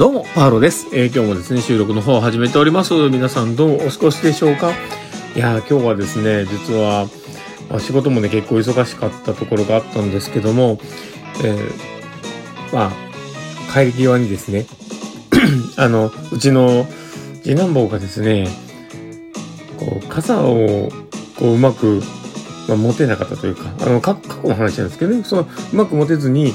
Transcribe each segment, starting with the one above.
どうも、パーロです。えー、今日もですね、収録の方を始めております。皆さんどうお過ごしでしょうか？いやー、今日はですね、実は、まあ、仕事もね、結構忙しかったところがあったんですけども、えー、まあ、帰り際にですね、あの、うちの次男坊がですね、こう、傘を、こう、うまく、まあ、持てなかったというか、あの、過去の話なんですけどね、その、うまく持てずに、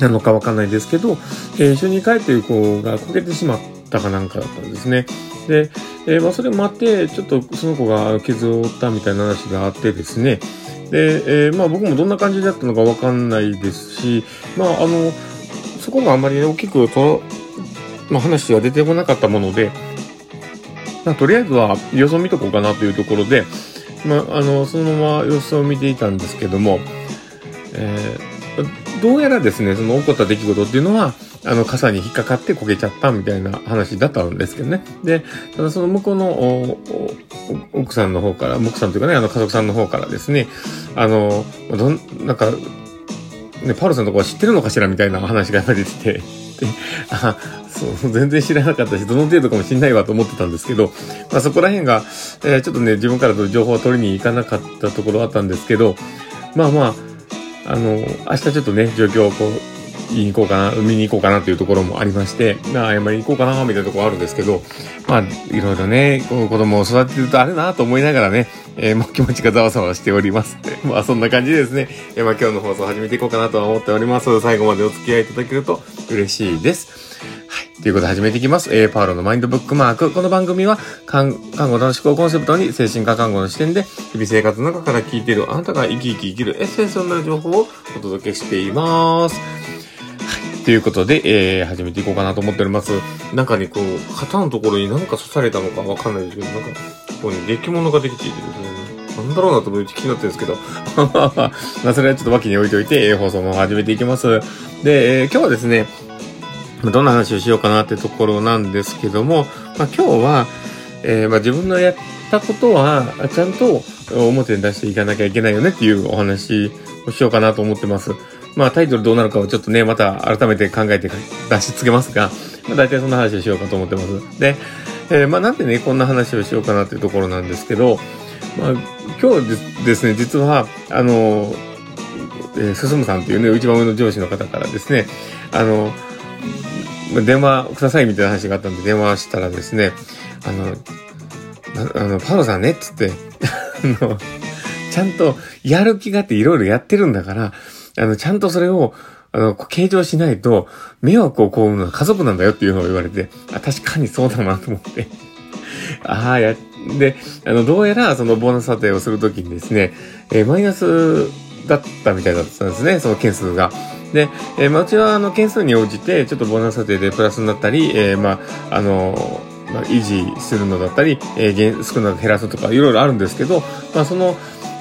なのかわかんないですけど、えー、一緒に帰っている子がこけてしまったかなんかだったんですね。で、えー、まあ、それもあって、ちょっとその子が傷を負ったみたいな話があってですね。で、えー、まあ僕もどんな感じだったのかわかんないですし、まああの、そこがあんまり、大きくその、まあ、話が出てこなかったもので、まあ、とりあえずは様子を見とこうかなというところで、まあ、あの、そのまま様子を見ていたんですけども、えー、どうやらですね、その起こった出来事っていうのは、あの、傘に引っかかって焦げちゃったみたいな話だったんですけどね。で、ただその向こうの奥さんの方から、奥さんというかね、あの家族さんの方からですね、あの、どん、なんか、ね、パウロさんのとこは知ってるのかしらみたいな話が出てて、で、あ、そう、全然知らなかったし、どの程度かもしんないわと思ってたんですけど、まあそこら辺が、えー、ちょっとね、自分からと情報を取りに行かなかったところあったんですけど、まあまあ、あの、明日ちょっとね、状況をこう、言いに行こうかな、海に行こうかなというところもありまして、まあ、謝りに行こうかな、みたいなところあるんですけど、まあ、いろいろね、子供を育ててるとあれなと思いながらね、えー、もう気持ちがざわざわしております。まあ、そんな感じでですね、えー、まあ、今日の放送を始めていこうかなとは思っております。最後までお付き合いいただけると嬉しいです。ということで始めていきます。えー、パウロのマインドブックマーク。この番組は、看看護の思考コンセプトに精神科看護の視点で、日々生活の中から聞いているあなたが生き生き生きるエッセンスになる情報をお届けしています。はいということで、えー、始めていこうかなと思っております。なんかね、こう、肩のところに何か刺されたのかわかんないですけど、なんか、こうね、出来物ができていてですね、なんだろうなと思って気になってるんですけど、まあ、それはちょっと脇に置いといて、えー、放送の方始めていきます。で、えー、今日はですね、どんな話をしようかなってところなんですけども、まあ、今日は、えー、まあ、自分のやったことは、ちゃんと表に出していかなきゃいけないよねっていうお話をしようかなと思ってます。まあタイトルどうなるかをちょっとね、また改めて考えて出し付けますが、まあ大体そんな話をしようかと思ってます。で、えー、まあなんでね、こんな話をしようかなっていうところなんですけど、まあ今日ですね、実は、あの、えー、進さんっていうね、一番上の上司の方からですね、あの、電話くださいみたいな話があったんで電話したらですね、あの、あの、パロさんね、っつって、あの、ちゃんとやる気があっていろいろやってるんだから、あの、ちゃんとそれを、あの、計上しないと、迷惑を被るのは家族なんだよっていうのを言われて、あ、確かにそうだなと思って。ああ、や、で、あの、どうやらそのボーナス査定をするときにですね、えー、マイナスだったみたいだったんですね、その件数が。で、えー、まあ、うちはあの、件数に応じて、ちょっとボーナス査定でプラスになったり、えー、まあ、あのまあ、維持するのだったり、えー、少なく減らすとか、いろいろあるんですけど、まあ、その、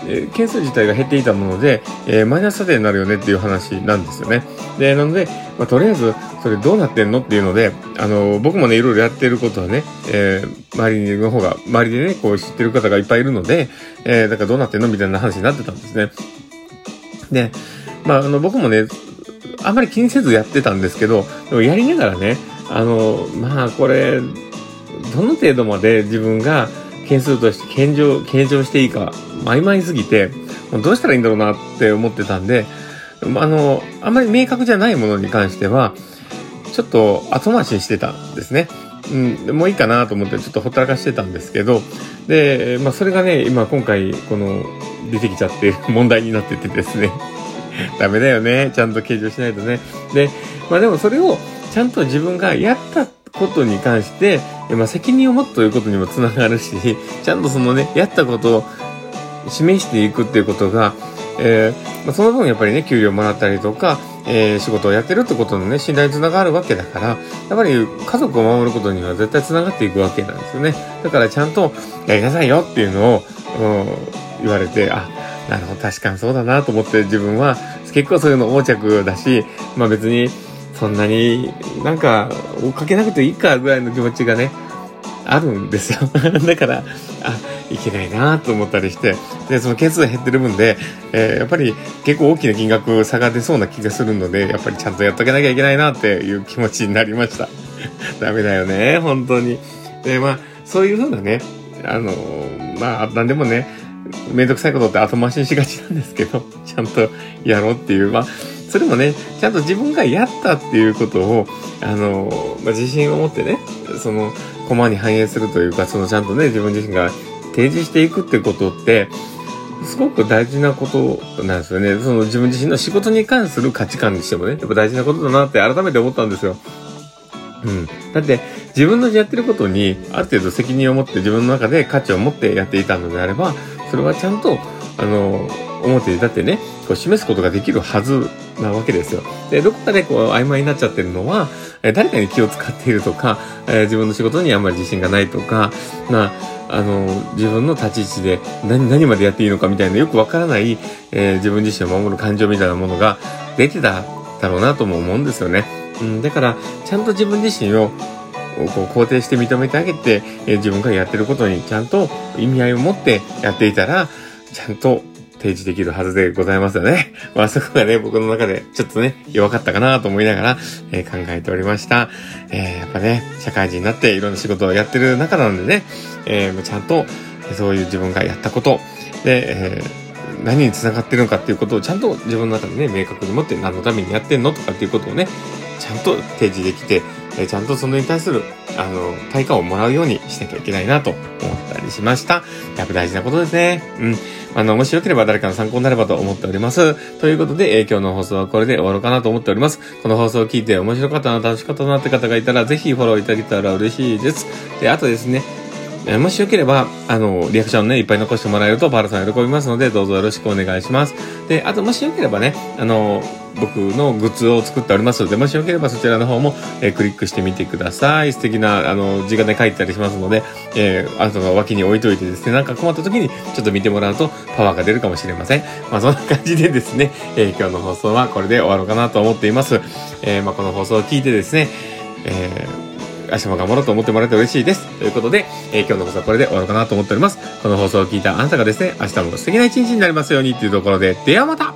えー、件数自体が減っていたもので、えー、マイナス査定になるよねっていう話なんですよね。で、なので、まあ、とりあえず、それどうなってんのっていうので、あの、僕もね、いろいろやってることはね、えー、周りの方が、周りでね、こう知ってる方がいっぱいいるので、えー、だからどうなってんのみたいな話になってたんですね。で、まあ、あの、僕もね、あんまり気にせずやってたんですけど、でもやりながらね、あの、まあ、これ、どの程度まで自分が件数として計上、計上していいか曖昧すぎて、どうしたらいいんだろうなって思ってたんで、あの、あんまり明確じゃないものに関しては、ちょっと後回しにしてたんですね。うん、もういいかなと思ってちょっとほったらかしてたんですけど、で、まあそれがね、今今回この出てきちゃって 問題になっててですね、ダメだよね。ちゃんと計上しないとね。で、まあでもそれをちゃんと自分がやったことに関して、まあ責任を持つということにもつながるし、ちゃんとそのね、やったことを示していくっていうことが、えー、まあ、その分やっぱりね、給料もらったりとか、えー、仕事をやってるってことのね、信頼につながるわけだから、やっぱり家族を守ることには絶対つながっていくわけなんですよね。だからちゃんとやりなさいよっていうのを、言われて、あ、なるほど、確かにそうだなと思って自分は結構そういうの横着だし、まあ別にそんなになんか追っかけなくていいかぐらいの気持ちがね、あるんですよ。だから、あ、いけないなと思ったりして、で、その件数減ってる分で、えー、やっぱり結構大きな金額差が出そうな気がするので、やっぱりちゃんとやっとけなきゃいけないなっていう気持ちになりました。ダメだよね、本当に。で、まあ、そういうふうなね、あの、まあ、なんでもね、めんどくさいことって後回しにしがちなんですけど、ちゃんとやろうっていう、まあ、それもね、ちゃんと自分がやったっていうことを、あの、まあ、自信を持ってね、その、コマに反映するというか、そのちゃんとね、自分自身が提示していくってことって、すごく大事なことなんですよね。その自分自身の仕事に関する価値観にしてもね、やっぱ大事なことだなって改めて思ったんですよ。うん。だって、自分のやってることに、ある程度責任を持って自分の中で価値を持ってやっていたのであれば、それはちゃんと、あの、表でだってね、こう示すことができるはずなわけですよ。で、どこかでこう曖昧になっちゃってるのは、え誰かに気を使っているとか、え、自分の仕事にあんまり自信がないとか、まあ、あの、自分の立ち位置で何、何までやっていいのかみたいなよくわからない、えー、自分自身を守る感情みたいなものが出てただろうなとも思うんですよね。うん、だから、ちゃんと自分自身をこう肯定して認めてあげて、え、自分がやってることにちゃんと意味合いを持ってやっていたら、ちゃんと提示できるはずでございますよね。まあそこがね、僕の中でちょっとね、弱かったかなと思いながら、えー、考えておりました。えー、やっぱね、社会人になっていろんな仕事をやってる中なのでね、えー、ちゃんとそういう自分がやったこと、で、えー、何に繋がってるのかっていうことをちゃんと自分の中でね、明確に持って何のためにやってんのとかっていうことをね、ちゃんと提示できて、えちゃんとそれに対する、あの、対価をもらうようにしなきゃいけないなと思ったりしました。やっぱ大事なことですね。うん。あの、もしよければ誰かの参考になればと思っております。ということで、え、今日の放送はこれで終わろうかなと思っております。この放送を聞いて面白かったな、楽しかったなって方がいたら、ぜひフォローいただけたら嬉しいです。で、あとですね、えもしよければ、あの、リアクションね、いっぱい残してもらえると、パールさん喜びますので、どうぞよろしくお願いします。で、あと、もしよければね、あの、僕のグッズを作っておりますので、もしよければそちらの方も、えー、クリックしてみてください。素敵な、あの、字がね、書いてたりしますので、えー、あとは脇に置いといてですね、なんか困った時にちょっと見てもらうとパワーが出るかもしれません。まあ、そんな感じでですね、えー、今日の放送はこれで終わろうかなと思っています。え、まあ、この放送を聞いてですね、えー明日も頑張ろうと思ってもらえて嬉しいです。ということで、えー、今日の放送はこれで終わろうかなと思っております。この放送を聞いたあなたがですね、明日も素敵な一日になりますようにというところで、ではまた